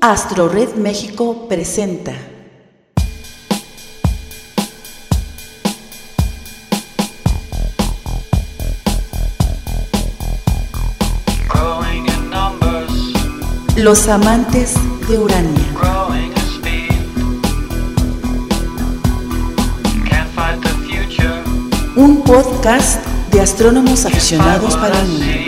Astro Red México presenta. Los amantes de Urania. Un podcast de astrónomos aficionados para el mundo.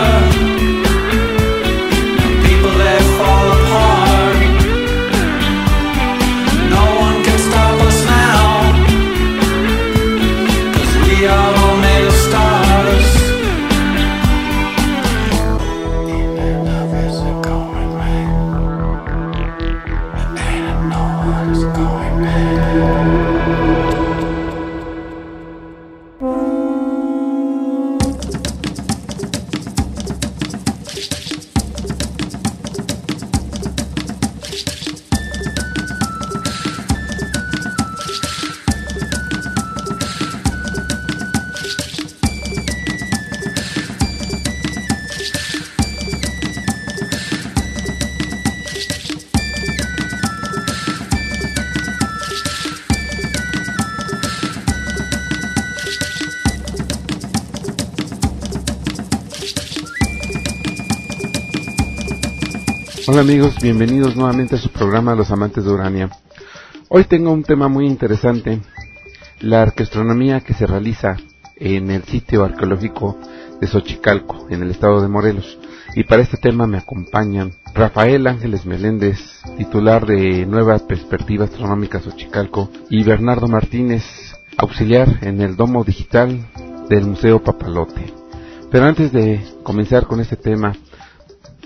Hola amigos, bienvenidos nuevamente a su programa Los Amantes de Urania. Hoy tengo un tema muy interesante, la arqueastronomía que se realiza en el sitio arqueológico de Xochicalco, en el estado de Morelos. Y para este tema me acompañan Rafael Ángeles Meléndez, titular de Nueva Perspectiva Astronómica Xochicalco, y Bernardo Martínez, auxiliar en el domo digital del Museo Papalote. Pero antes de comenzar con este tema,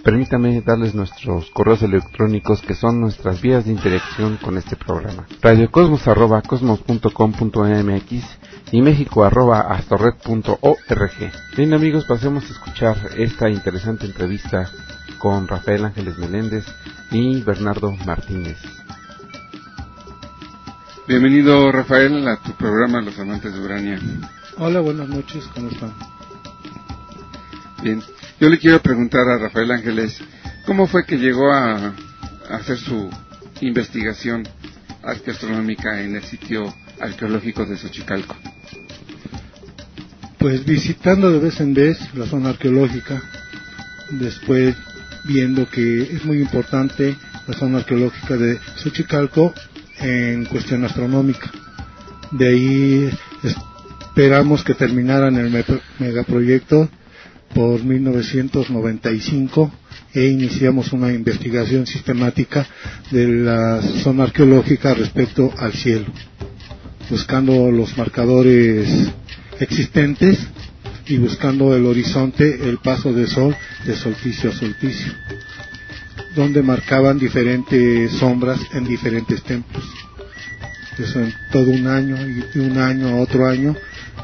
Permítame darles nuestros correos electrónicos que son nuestras vías de interacción con este programa. radiocosmos.cosmos.com.mx y mexico.astorred.org. Bien amigos, pasemos a escuchar esta interesante entrevista con Rafael Ángeles Meléndez y Bernardo Martínez. Bienvenido Rafael a tu programa Los Amantes de Urania. Hola, buenas noches, ¿cómo están? Bien, yo le quiero preguntar a Rafael Ángeles, ¿cómo fue que llegó a, hacer su investigación arqueastronómica en el sitio arqueológico de Xochicalco? Pues visitando de vez en vez la zona arqueológica, después viendo que es muy importante la zona arqueológica de Xochicalco en cuestión astronómica. De ahí esperamos que terminaran el me- megaproyecto por 1995 e iniciamos una investigación sistemática de la zona arqueológica respecto al cielo, buscando los marcadores existentes y buscando el horizonte, el paso del sol de solsticio a solsticio, donde marcaban diferentes sombras en diferentes templos. Eso en todo un año y de un año a otro año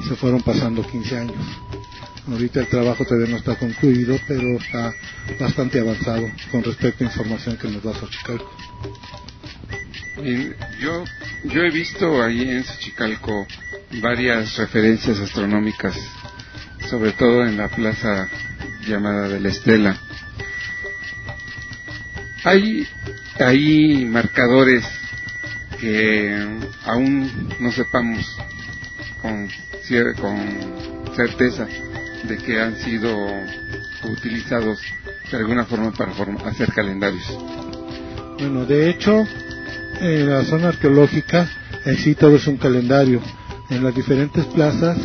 se fueron pasando 15 años. Ahorita el trabajo todavía no está concluido, pero está bastante avanzado con respecto a información que nos da Xochicalco. Yo, yo he visto ahí en Xochicalco varias referencias astronómicas, sobre todo en la plaza llamada de la Estela. Hay ahí marcadores que aún no sepamos con, con certeza de que han sido utilizados de alguna forma para hacer calendarios. Bueno, de hecho, en la zona arqueológica en sí todo es un calendario. En las diferentes plazas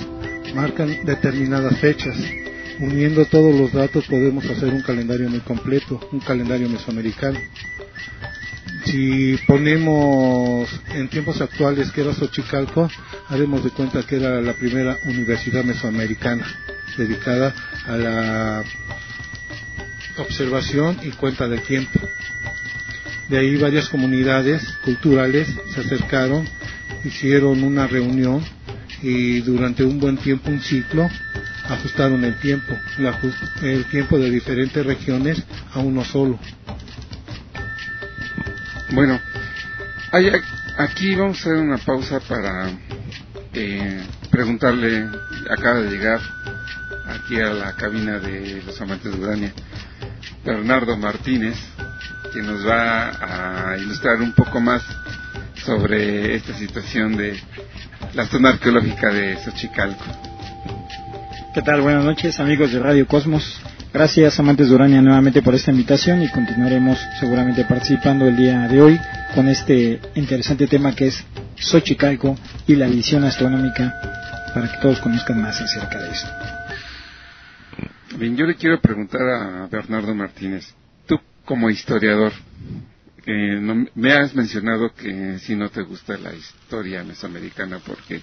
marcan determinadas fechas. Uniendo todos los datos podemos hacer un calendario muy completo, un calendario mesoamericano. Si ponemos en tiempos actuales que era Xochicalco, haremos de cuenta que era la primera universidad mesoamericana dedicada a la observación y cuenta del tiempo. De ahí varias comunidades culturales se acercaron, hicieron una reunión y durante un buen tiempo, un ciclo, ajustado en el tiempo, ajus- el tiempo de diferentes regiones a uno solo. Bueno, hay- aquí vamos a hacer una pausa para eh, preguntarle, acaba de llegar aquí a la cabina de los amantes de Urania, Bernardo Martínez, que nos va a ilustrar un poco más sobre esta situación de la zona arqueológica de Xochicalco. ¿Qué tal? Buenas noches, amigos de Radio Cosmos. Gracias, amantes de Urania, nuevamente por esta invitación y continuaremos seguramente participando el día de hoy con este interesante tema que es Xochicalco y la visión astronómica para que todos conozcan más acerca de esto. Bien, yo le quiero preguntar a Bernardo Martínez, tú como historiador, eh, no- me has mencionado que si no te gusta la historia mesoamericana porque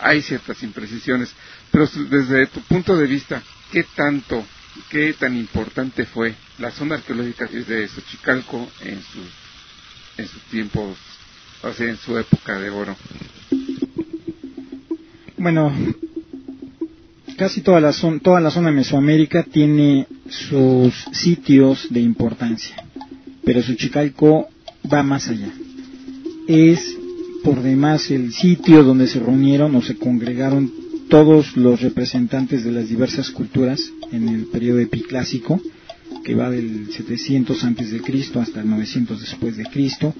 hay ciertas imprecisiones, pero desde tu punto de vista, ¿qué tanto, qué tan importante fue la zona arqueológica de Xochicalco en sus, en sus tiempos, o sea, en su época de oro? Bueno, casi toda la, zona, toda la zona de Mesoamérica tiene sus sitios de importancia, pero Xochicalco va más allá. Es por demás el sitio donde se reunieron o se congregaron todos los representantes de las diversas culturas en el periodo epiclásico, que va del 700 antes de Cristo hasta el 900 después de Cristo,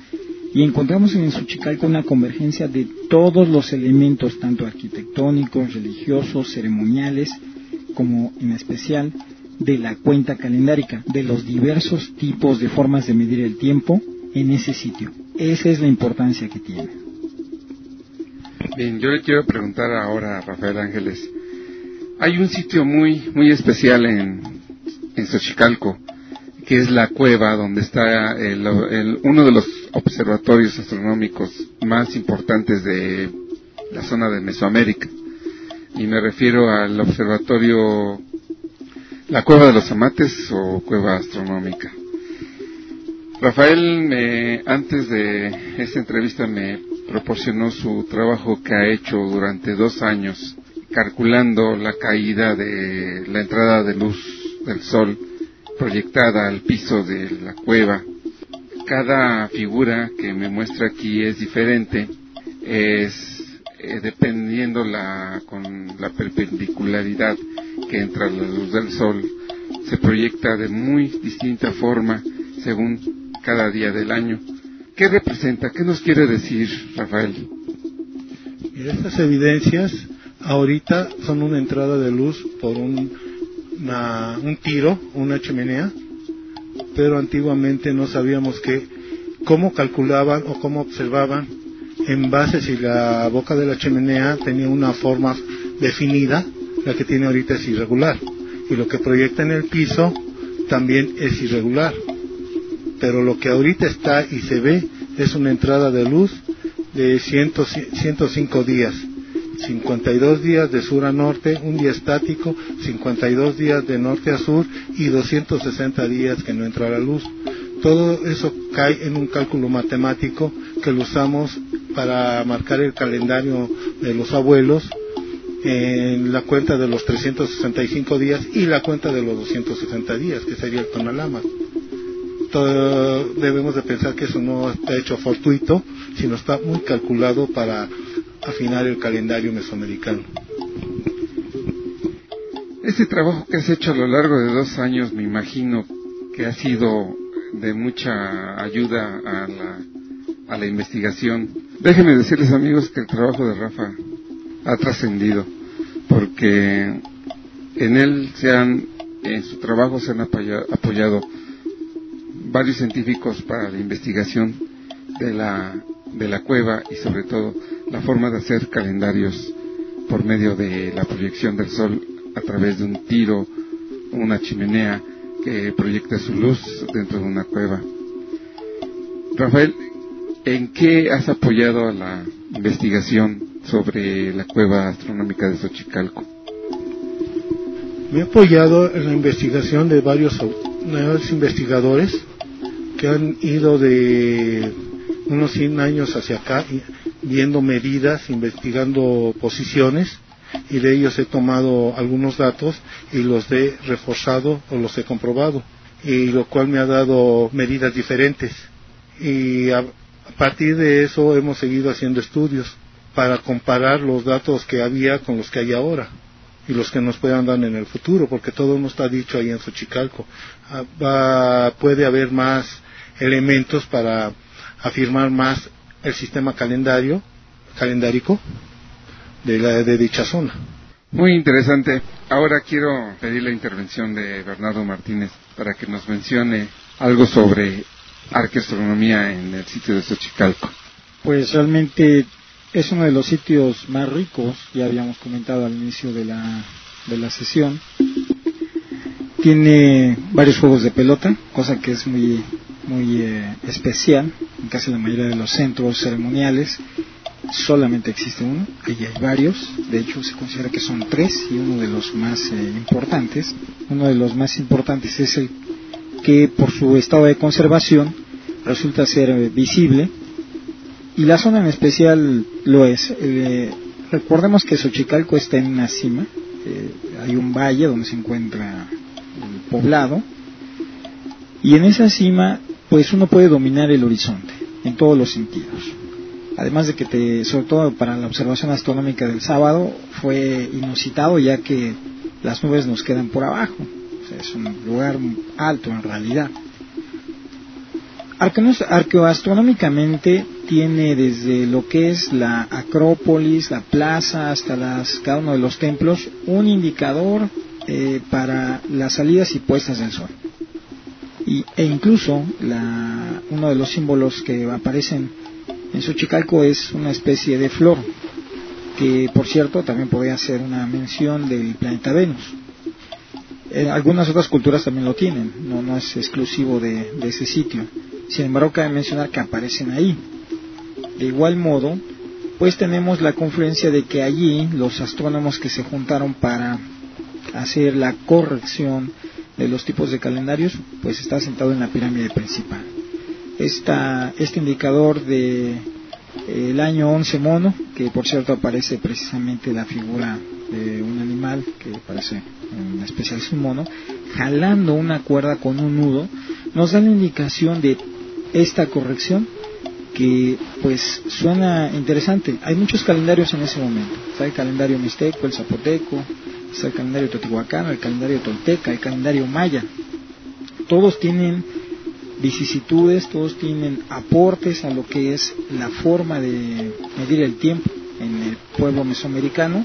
y encontramos en Xochicalco una convergencia de todos los elementos, tanto arquitectónicos, religiosos, ceremoniales, como en especial de la cuenta calendárica, de los diversos tipos de formas de medir el tiempo en ese sitio. Esa es la importancia que tiene. Bien, yo le quiero preguntar ahora a Rafael Ángeles. Hay un sitio muy muy especial en, en Xochicalco, que es la cueva donde está el- el- uno de los observatorios astronómicos más importantes de la zona de Mesoamérica. Y me refiero al observatorio, la cueva de los amates o cueva astronómica. Rafael, me- antes de esta entrevista me proporcionó su trabajo que ha hecho durante dos años, calculando la caída de la entrada de luz del sol proyectada al piso de la cueva. Cada figura que me muestra aquí es diferente, es eh, dependiendo la, con la perpendicularidad que entra la luz del sol, se proyecta de muy distinta forma según cada día del año. ¿Qué representa? ¿Qué nos quiere decir, Rafael? Y estas evidencias ahorita son una entrada de luz por un, un tiro, una chimenea, pero antiguamente no sabíamos que cómo calculaban o cómo observaban en base si la boca de la chimenea tenía una forma definida, la que tiene ahorita es irregular, y lo que proyecta en el piso también es irregular. Pero lo que ahorita está y se ve es una entrada de luz de 100 105 días. 52 días de sur a norte, un día estático, 52 días de norte a sur y 260 días que no entra la luz. Todo eso cae en un cálculo matemático que lo usamos para marcar el calendario de los abuelos en la cuenta de los 365 días y la cuenta de los 260 días, que sería el tonalama. Todo- debemos de pensar que eso no está hecho fortuito, sino está muy calculado para afinar el calendario mesoamericano. Ese trabajo que has hecho a lo largo de dos años, me imagino que ha sido de mucha ayuda a la, a la investigación. Déjenme decirles, amigos, que el trabajo de Rafa ha trascendido, porque en él se han, en su trabajo se han apoya- apoyado varios científicos para la investigación de la, de la cueva y sobre todo la forma de hacer calendarios por medio de la proyección del sol a través de un tiro, una chimenea que proyecta su luz dentro de una cueva. Rafael, ¿en qué has apoyado a la investigación sobre la cueva astronómica de Xochicalco? Me he apoyado en la investigación de varios, varios investigadores que han ido de unos 100 años hacia acá viendo medidas, investigando posiciones y de ellos he tomado algunos datos y los he reforzado o los he comprobado y lo cual me ha dado medidas diferentes y a, partir de eso hemos seguido haciendo estudios para comparar los datos que había con los que hay ahora y los que nos puedan dar en el futuro, porque todo no está dicho ahí en Xochicalco. Ah, va- puede haber más elementos para afirmar más el sistema calendario, calendárico de, la, de dicha zona. Muy interesante. Ahora quiero pedir la intervención de Bernardo Martínez para que nos mencione algo sobre arqueastronomía en el sitio de Xochicalco. Pues realmente es uno de los sitios más ricos, ya habíamos comentado al inicio de la, de la sesión. Tiene varios juegos de pelota, cosa que es muy, muy eh, especial. En casi la mayoría de los centros ceremoniales solamente existe uno, ahí hay varios, de hecho se considera que son tres y uno de los más eh, importantes. Uno de los más importantes es el que por su estado de conservación resulta ser eh, visible y la zona en especial lo es. Eh, recordemos que Xochicalco está en una cima, eh, hay un valle donde se encuentra el poblado, y en esa cima, pues uno puede dominar el horizonte en todos los sentidos. Además de que, te, sobre todo para la observación astronómica del sábado, fue inusitado ya que las nubes nos quedan por abajo. O sea, es un lugar alto en realidad. Arqueoastronómicamente tiene desde lo que es la Acrópolis, la plaza, hasta las, cada uno de los templos, un indicador eh, para las salidas y puestas del sol. Y, e incluso la, uno de los símbolos que aparecen en Xochicalco es una especie de flor, que por cierto también podría ser una mención del planeta Venus. Eh, algunas otras culturas también lo tienen, no, es exclusivo de, de ese sitio. Sin embargo, cabe mencionar que aparecen ahí. De igual modo, pues tenemos la confluencia de que allí los astrónomos que se juntaron para hacer la corrección de los tipos de calendarios, pues está sentado en la pirámide principal. Esta, este indicador de eh, el año 11 mono, que por cierto aparece precisamente la figura de un animal, que parece en especial es un mono, jalando una cuerda con un nudo, nos da la indicación de esta corrección que pues suena interesante. Hay muchos calendarios en ese momento. Está el calendario mixteco, el zapoteco, está el calendario teotihuacano, el calendario tolteca, el calendario maya. Todos tienen vicisitudes, todos tienen aportes a lo que es la forma de medir el tiempo en el pueblo mesoamericano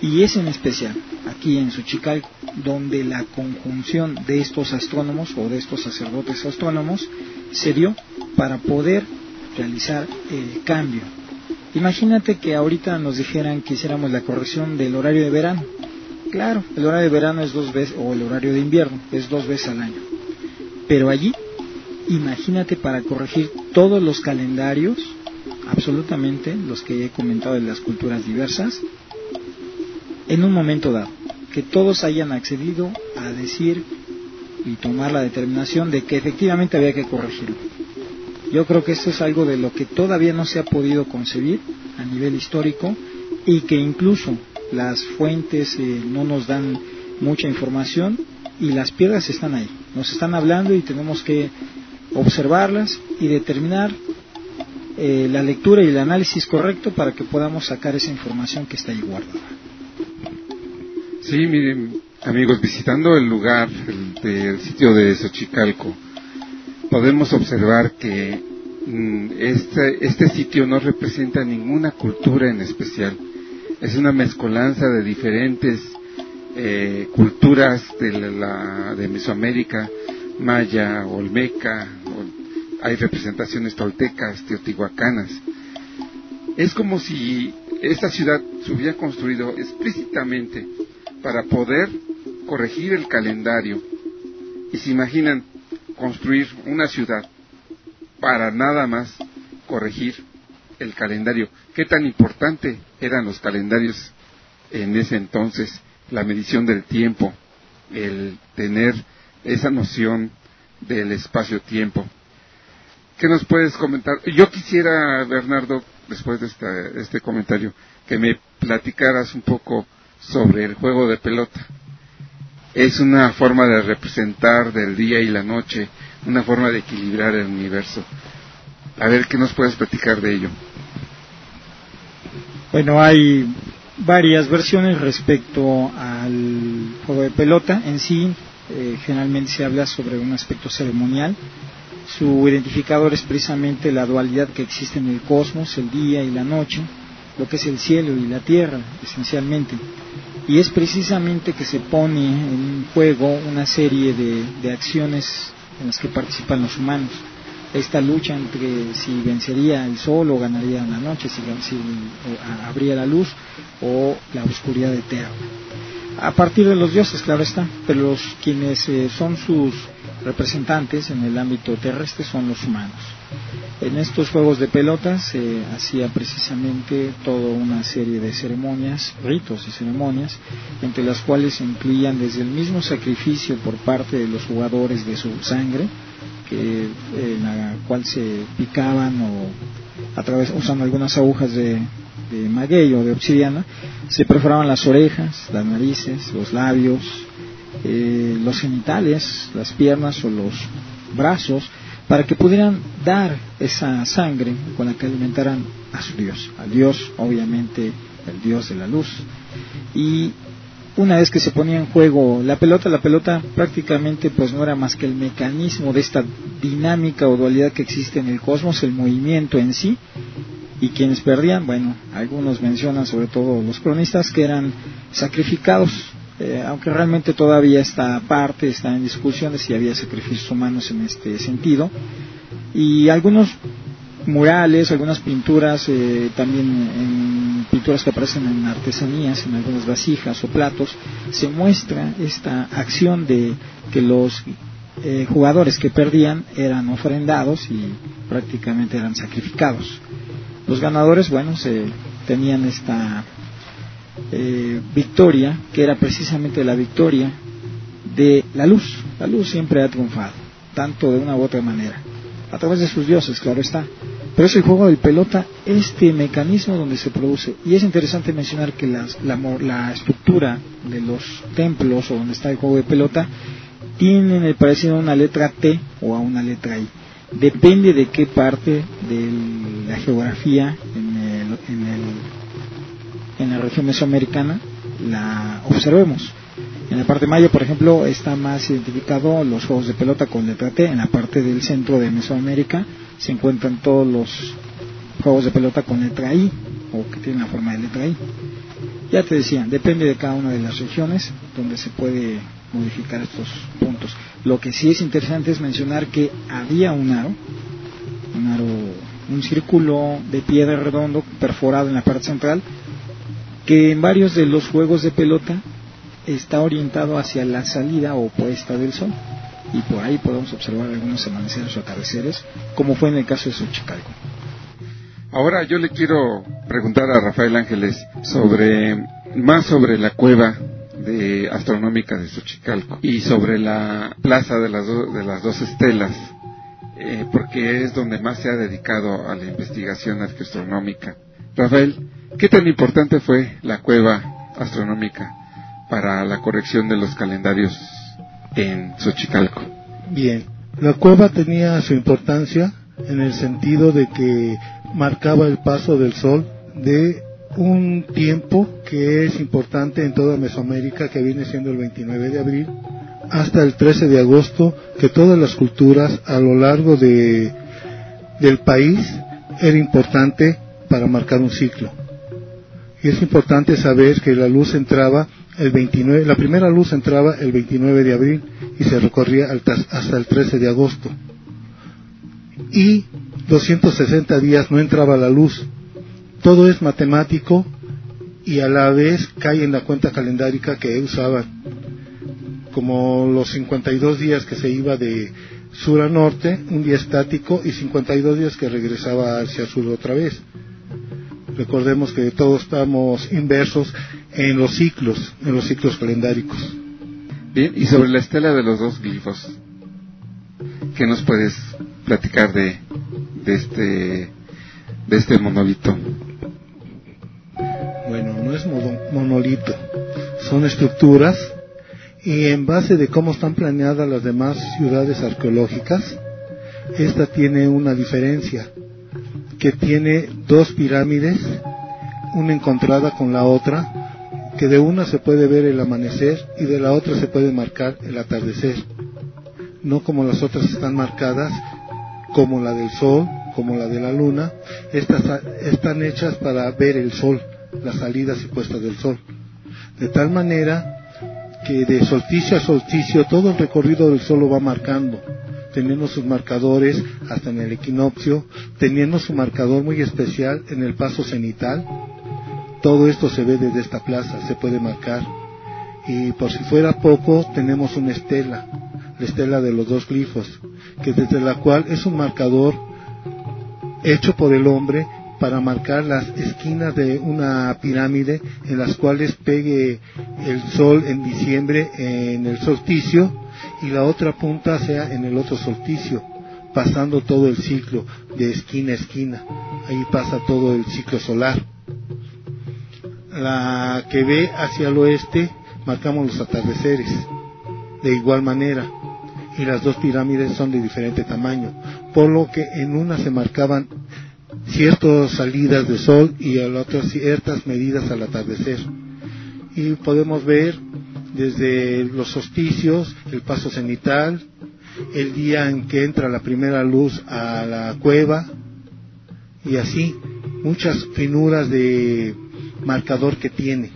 y es en especial aquí en Xochicalco donde la conjunción de estos astrónomos o de estos sacerdotes astrónomos se dio para poder realizar el cambio. Imagínate que ahorita nos dijeran que hiciéramos la corrección del horario de verano. Claro, el horario de verano es dos veces, o el horario de invierno es dos veces al año. Pero allí, imagínate para corregir todos los calendarios, absolutamente los que he comentado de las culturas diversas, en un momento dado, que todos hayan accedido a decir y tomar la determinación de que efectivamente había que corregirlo. Yo creo que esto es algo de lo que todavía no se ha podido concebir a nivel histórico y que incluso las fuentes eh, no nos dan mucha información y las piedras están ahí. Nos están hablando y tenemos que observarlas y determinar eh, la lectura y el análisis correcto para que podamos sacar esa información que está ahí guardada. Sí, miren, amigos, visitando el lugar el, del sitio de Xochicalco, podemos observar que mm, este, este sitio no representa ninguna cultura en especial. Es una mezcolanza de diferentes eh, culturas de, la, de Mesoamérica, maya, olmeca, hay representaciones toltecas, teotihuacanas. Es como si esta ciudad se hubiera construido explícitamente para poder corregir el calendario. Y se imaginan construir una ciudad para nada más corregir el calendario. ¿Qué tan importante eran los calendarios en ese entonces? La medición del tiempo, el tener esa noción del espacio-tiempo. ¿qué nos puedes comentar? Yo quisiera, Bernardo, después de esta- este comentario, que me platicaras un poco sobre el juego de pelota. Es una forma de representar del día y la noche, una forma de equilibrar el universo. A ver, ¿qué nos puedes platicar de ello? Bueno, hay varias versiones respecto al juego de pelota. En sí, eh, generalmente se habla sobre un aspecto ceremonial. Su identificador es precisamente la dualidad que existe en el cosmos, el día y la noche, lo que es el cielo y la tierra, esencialmente. Y es precisamente que se pone en juego una serie de, de acciones en las que participan los humanos esta lucha entre si vencería el sol o ganaría la noche, si, si eh, habría la luz o la oscuridad eterna. A partir de los dioses, claro está, pero los quienes eh, son sus representantes en el ámbito terrestre son los humanos. En estos juegos de pelotas se hacía precisamente toda una serie de ceremonias, ritos y ceremonias, entre las cuales se incluían desde el mismo sacrificio por parte de los jugadores de su sangre, que, en la cual se picaban o a través usando algunas agujas de, de maguey o de obsidiana, se perforaban las orejas, las narices, los labios, eh, los genitales, las piernas o los brazos, para que pudieran dar esa sangre con la que alimentaran a su Dios, al Dios, obviamente, el Dios de la luz. Y una vez que se ponía en juego la pelota, la pelota prácticamente pues no era más que el mecanismo de esta dinámica o dualidad que existe en el cosmos, el movimiento en sí, y quienes perdían, bueno, algunos mencionan, sobre todo los cronistas, que eran sacrificados, eh, aunque realmente todavía esta parte está en discusión de si había sacrificios humanos en este sentido, y algunos murales, algunas pinturas, eh, también en pinturas que aparecen en artesanías, en algunas vasijas o platos, se muestra esta acción de que los eh, jugadores que perdían eran ofrendados y prácticamente eran sacrificados. Los ganadores, bueno, se tenían esta eh, victoria, que era precisamente la victoria de la luz. La luz siempre ha triunfado, tanto de una u otra manera, a través de sus dioses, claro está. Pero es el juego de pelota este mecanismo donde se produce. Y es interesante mencionar que la, la estructura de los templos o donde está el juego de pelota tienen el parecido a una letra T o a una letra I. Depende de qué parte de la geografía en, el, en, el- en la región mesoamericana la observemos. En la parte maya, por ejemplo, está más identificado los juegos de pelota con letra T. En la parte del centro de Mesoamérica se encuentran todos los juegos de pelota con letra I o que tienen la forma de letra I. Ya te decía, depende de cada una de las regiones donde se puede modificar estos puntos. Lo que sí es interesante es mencionar que había un aro, un aro, un círculo de piedra redondo perforado en la parte central, que en varios de los juegos de pelota está orientado hacia la salida o puesta del sol. Y por ahí podemos observar algunos amaneceres o atardeceres, como fue en el caso de Xochicalco. Ahora yo le quiero preguntar a Rafael Ángeles sobre más sobre la cueva de astronómica de Xochicalco y sobre la plaza de las, do- de las dos estelas, eh, porque es donde más se ha dedicado a la investigación astronómica. Rafael, ¿qué tan importante fue la cueva astronómica para la corrección de los calendarios en Xochicalco? Bien, la cueva tenía su importancia en el sentido de que marcaba el paso del sol de un tiempo que es importante en toda Mesoamérica, que viene siendo el 29 de abril, hasta el 13 de agosto, que todas las culturas a lo largo de, del país era importante para marcar un ciclo. Y es importante saber que la luz entraba el 29, la primera luz entraba el 29 de abril y se recorría hasta el 13 de agosto. Y 260 días no entraba la luz. Todo es matemático y a la vez cae en la cuenta calendárica que usaban. Como los 52 días que se iba de sur a norte, un día estático y 52 días que regresaba hacia sur otra vez. Recordemos que todos estamos inversos en los ciclos, en los ciclos calendáricos. Bien, y sobre la estela de los dos glifos, ¿qué nos puedes platicar de, de este de este monolito? Bueno, no es monolito, son estructuras y en base de cómo están planeadas las demás ciudades arqueológicas, esta tiene una diferencia, que tiene dos pirámides, una encontrada con la otra, que de una se puede ver el amanecer y de la otra se puede marcar el atardecer, no como las otras están marcadas como la del sol, como la de la luna, estas están hechas para ver el sol, las salidas y puestas del sol. De tal manera que de solsticio a solsticio todo el recorrido del sol lo va marcando, teniendo sus marcadores hasta en el equinoccio, teniendo su marcador muy especial en el paso cenital. Todo esto se ve desde esta plaza, se puede marcar. Y por si fuera poco, tenemos una estela, la estela de los dos glifos, que desde la cual es un marcador hecho por el hombre para marcar las esquinas de una pirámide en las cuales pegue el sol en diciembre en el solsticio y la otra punta sea en el otro solsticio, pasando todo el ciclo de esquina a esquina. Ahí pasa todo el ciclo solar. La que ve hacia el oeste marcamos los atardeceres de igual manera y las dos pirámides son de diferente tamaño, por lo que en una se marcaban ciertas salidas de sol y en la otra ciertas medidas al atardecer. Y podemos ver desde los solsticios, el paso cenital, el día en que entra la primera luz a la cueva y así muchas finuras de marcador que tiene.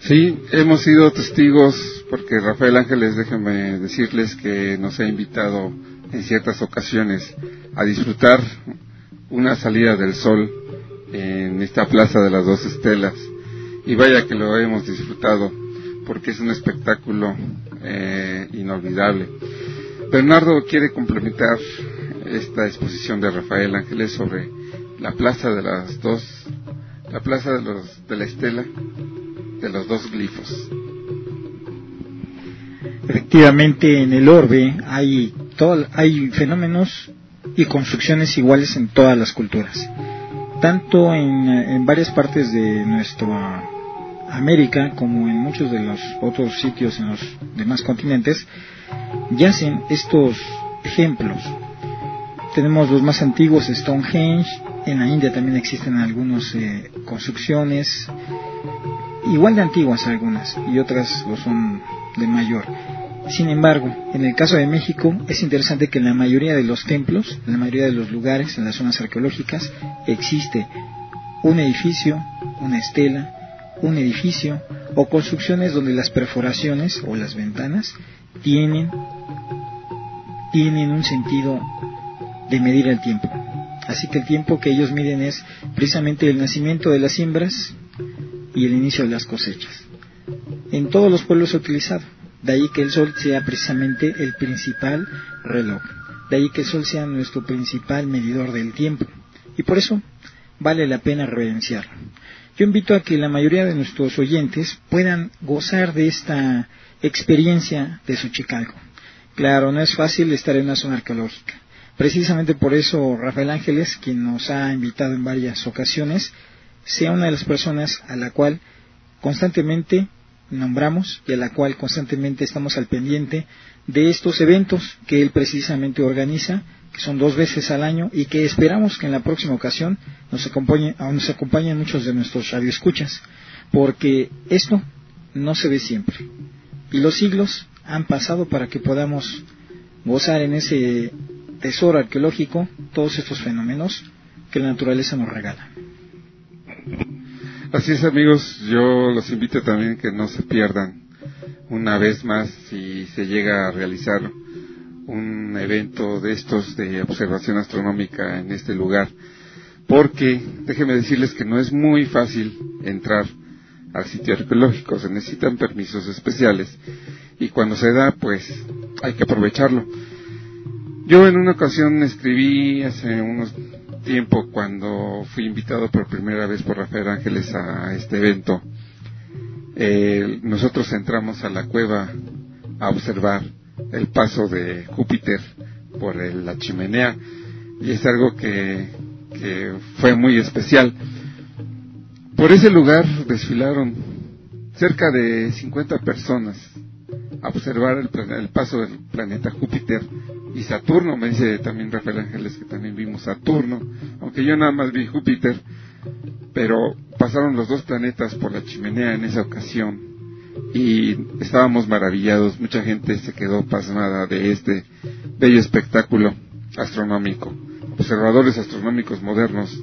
Sí, hemos sido testigos porque Rafael Ángeles, déjenme decirles que nos ha invitado en ciertas ocasiones a disfrutar una salida del sol en esta plaza de las dos estelas. Y vaya que lo hemos disfrutado porque es un espectáculo eh, inolvidable. Bernardo quiere complementar esta exposición de Rafael Ángeles sobre la plaza de las dos, la plaza de los de la estela de los dos glifos. Efectivamente, en el orbe hay, todo- hay fenómenos y construcciones iguales en todas las culturas. Tanto en, en varias partes de nuestra América como en muchos de los otros sitios en los demás continentes, yacen estos ejemplos. Tenemos los más antiguos, Stonehenge, en la India también existen algunas eh, construcciones, igual de antiguas algunas, y otras lo son de mayor. Sin embargo, en el caso de México es interesante que en la mayoría de los templos, en la mayoría de los lugares, en las zonas arqueológicas, existe un edificio, una estela, un edificio o construcciones donde las perforaciones o las ventanas tienen, tienen un sentido de medir el tiempo. Así que el tiempo que ellos miden es precisamente el nacimiento de las siembras y el inicio de las cosechas. En todos los pueblos se ha utilizado. De ahí que el sol sea precisamente el principal reloj. De ahí que el sol sea nuestro principal medidor del tiempo. Y por eso vale la pena reverenciarlo. Yo invito a que la mayoría de nuestros oyentes puedan gozar de esta experiencia de Xochicalco. Claro, no es fácil estar en una zona arqueológica. Precisamente por eso Rafael Ángeles, quien nos ha invitado en varias ocasiones, sea una de las personas a la cual constantemente nombramos y a la cual constantemente estamos al pendiente de estos eventos que él precisamente organiza, que son dos veces al año y que esperamos que en la próxima ocasión nos acompañen, nos acompañen muchos de nuestros radioescuchas, porque esto no se ve siempre. Y los siglos han pasado para que podamos gozar en ese tesoro arqueológico todos estos fenómenos que la naturaleza nos regala. Así es amigos, yo los invito también que no se pierdan una vez más si se llega a realizar un evento de estos de observación astronómica en este lugar, porque déjenme decirles que no es muy fácil entrar al sitio arqueológico, se necesitan permisos especiales y cuando se da pues hay que aprovecharlo. Yo en una ocasión escribí hace unos tiempo cuando fui invitado por primera vez por Rafael Ángeles a este evento. Eh, nosotros entramos a la cueva a observar el paso de Júpiter por el- la chimenea. y es algo que, que fue muy especial. Por ese lugar desfilaron cerca de 50 personas a observar el, el paso del planeta Júpiter y Saturno. Me dice también Rafael Ángeles que también vimos Saturno, aunque yo nada más vi Júpiter, pero pasaron los dos planetas por la chimenea en esa ocasión y estábamos maravillados. Mucha gente se quedó pasmada de este bello espectáculo astronómico. Observadores astronómicos modernos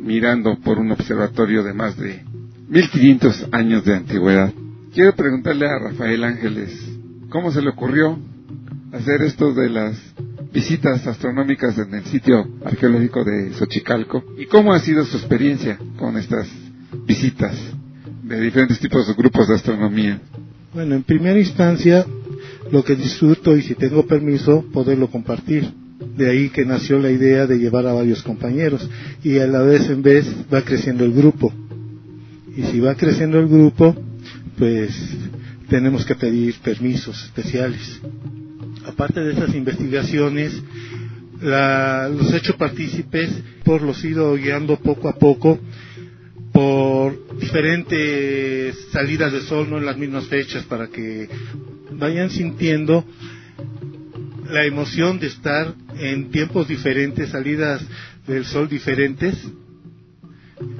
mirando por un observatorio de más de 1500 años de antigüedad. Quiero preguntarle a Rafael Ángeles, ¿cómo se le ocurrió hacer esto de las visitas astronómicas en el sitio arqueológico de Xochicalco? ¿Y cómo ha sido su experiencia con estas visitas de diferentes tipos de grupos de astronomía? Bueno, en primera instancia, lo que disfruto y si tengo permiso, poderlo compartir. De ahí que nació la idea de llevar a varios compañeros y a la vez en vez va creciendo el grupo. Y si va creciendo el grupo, pues tenemos que pedir permisos especiales. Aparte de esas investigaciones, la- los hechos partícipes por los he ido guiando poco a poco por diferentes salidas de sol, no en las mismas fechas, para que vayan sintiendo la emoción de estar en tiempos diferentes, salidas del sol diferentes.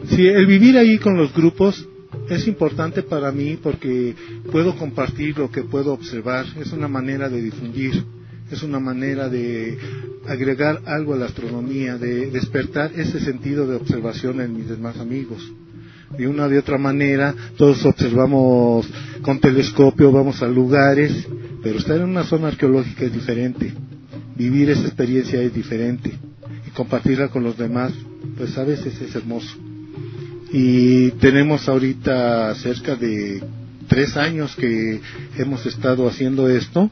Sí, el vivir ahí con los grupos es importante para mí porque puedo compartir lo que puedo observar, es una manera de difundir, es una manera de agregar algo a la astronomía, de despertar ese sentido de observación en mis demás amigos. De una de otra manera, todos observamos con telescopio, vamos a lugares, pero estar en una zona arqueológica es diferente. Vivir esa experiencia es diferente. Y compartirla con los demás, pues a veces es hermoso. Y tenemos ahorita cerca de tres años que hemos estado haciendo esto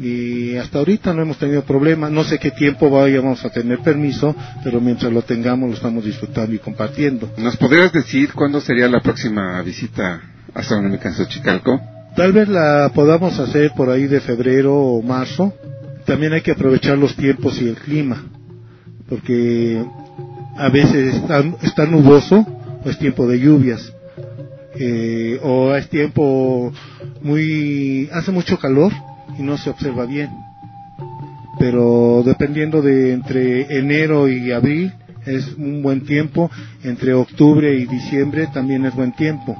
y hasta ahorita no hemos tenido problema. No sé qué tiempo vayamos a tener permiso, pero mientras lo tengamos lo estamos disfrutando y compartiendo. ¿Nos podrías decir cuándo sería la próxima visita astronómica en Xochicalco? Tal vez la podamos hacer por ahí de febrero o marzo. También hay que aprovechar los tiempos y el clima, porque a veces está, está nuboso o es tiempo de lluvias, eh, o es tiempo muy... hace mucho calor y no se observa bien. Pero dependiendo de entre enero y abril es un buen tiempo, entre octubre y diciembre también es buen tiempo,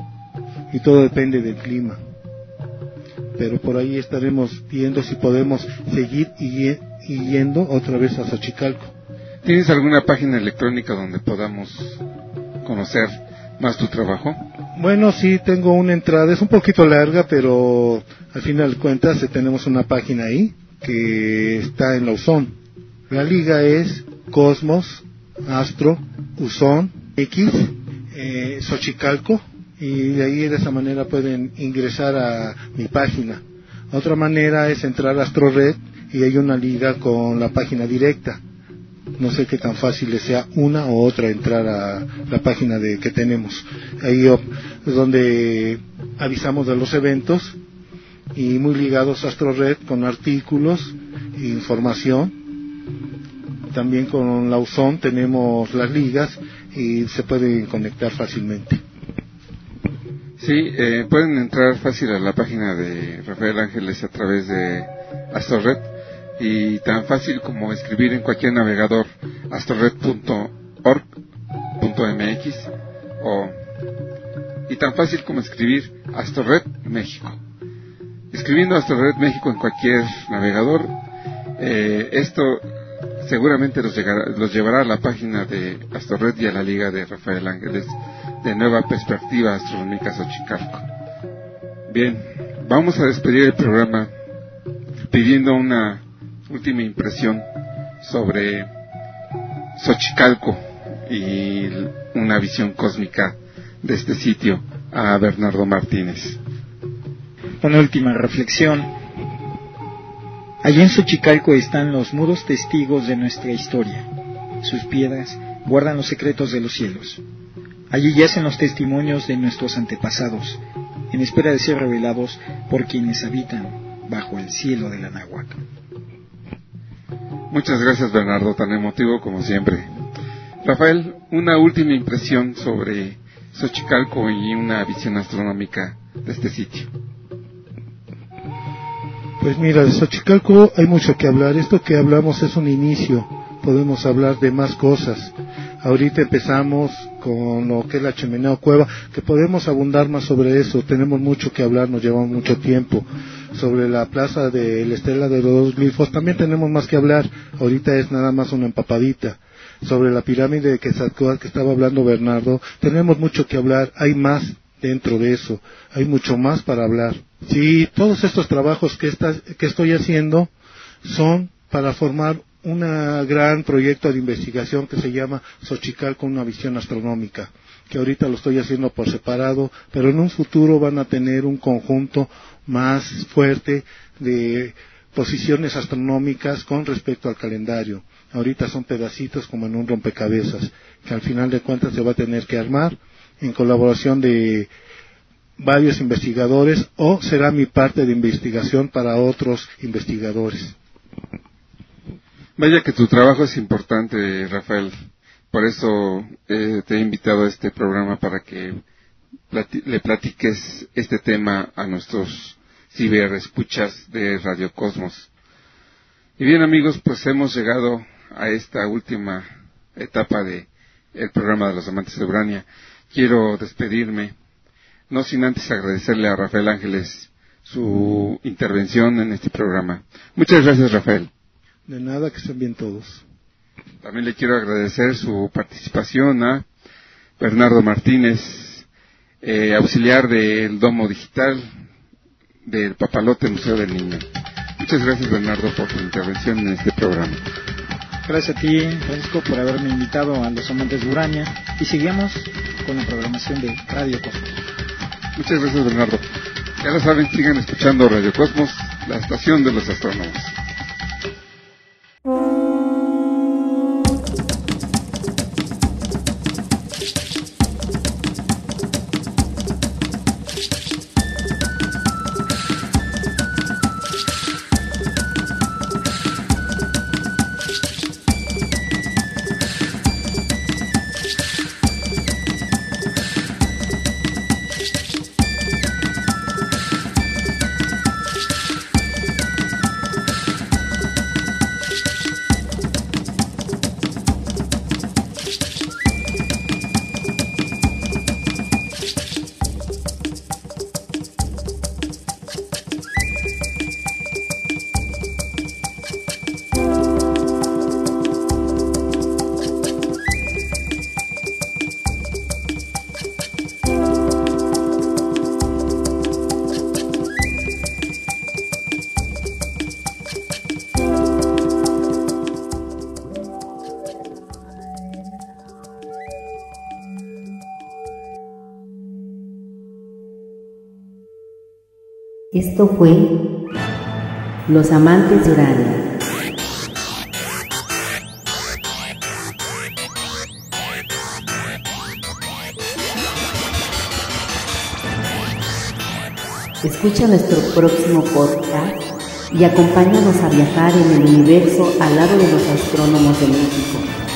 y todo depende del clima pero por ahí estaremos viendo si podemos seguir yendo otra vez a Xochicalco. ¿Tienes alguna página electrónica donde podamos conocer más tu trabajo? Bueno, sí, tengo una entrada, es un poquito larga, pero al final de cuentas eh, tenemos una página ahí que está en la USON. La liga es Cosmos, Astro, USON, X, eh, Xochicalco, y de ahí de esa manera pueden ingresar a mi página. Otra manera es entrar a AstroRed y hay una liga con la página directa. No sé qué tan fácil sea una o otra entrar a la página de que tenemos. Ahí es donde avisamos de los eventos y muy ligados a AstroRed con artículos e información. También con la USON tenemos las ligas y se pueden conectar fácilmente. Sí, eh, pueden entrar fácil a la página de Rafael Ángeles a través de AstroRed y tan fácil como escribir en cualquier navegador astrored.org.mx o y tan fácil como escribir AstroRed México. Escribiendo AstroRed México en cualquier navegador, eh, esto seguramente los, llegará- los llevará a la página de AstroRed y a la liga de Rafael Ángeles de Nueva Perspectiva Astronómica Xochicalco. Bien, vamos a despedir el programa pidiendo una última impresión sobre Xochicalco y una visión cósmica de este sitio a Bernardo Martínez. Una última reflexión. Allí en Xochicalco están los mudos testigos de nuestra historia. Sus piedras guardan los secretos de los cielos. Allí yacen los testimonios de nuestros antepasados, en espera de ser revelados por quienes habitan bajo el cielo de la Náhuac. Muchas gracias Bernardo, tan emotivo como siempre. Rafael, una última impresión sobre Xochicalco y una visión astronómica de este sitio. Pues mira, de Xochicalco hay mucho que hablar. Esto que hablamos es un inicio. Podemos hablar de más cosas. Ahorita empezamos con lo que es la chimenea o cueva, que podemos abundar más sobre eso. Tenemos mucho que hablar, nos llevamos mucho tiempo. Sobre la plaza de la Estela de los dos glifos, también tenemos más que hablar. Ahorita es nada más una empapadita. Sobre la pirámide de Quetzalcóatl que estaba hablando Bernardo, tenemos mucho que hablar. Hay más dentro de eso. Hay mucho más para hablar. Sí, todos estos trabajos que, que estoy haciendo son para formar un gran proyecto de investigación que se llama Xochical con una visión astronómica, que ahorita lo estoy haciendo por separado, pero en un futuro van a tener un conjunto más fuerte de posiciones astronómicas con respecto al calendario. Ahorita son pedacitos como en un rompecabezas, que al final de cuentas se va a tener que armar en colaboración de varios investigadores o será mi parte de investigación para otros investigadores. Vaya que tu trabajo es importante, Rafael. Por eso eh, te he invitado a este programa para que le platiques este tema a nuestros ciberescuchas de Radio Cosmos. Y bien amigos, pues hemos llegado a esta última etapa de el programa de los amantes de Urania. Quiero despedirme, no sin antes agradecerle a Rafael Ángeles su intervención en este programa. Muchas gracias, Rafael. De nada, que estén bien todos. También le quiero agradecer su participación a Bernardo Martínez, eh, auxiliar del Domo Digital del Papalote Museo del Niño. Muchas gracias Bernardo por tu intervención en este programa. Gracias a ti, Francisco, por haberme invitado a los amantes de Urania. Y seguimos con la programación de Radio Cosmos. Muchas gracias Bernardo. Ya lo saben, sigan escuchando Radio Cosmos, la estación de los astrónomos. Esto fue Los Amantes de Urania. Escucha nuestro próximo podcast y acompáñanos a viajar en el universo al lado de los astrónomos de México.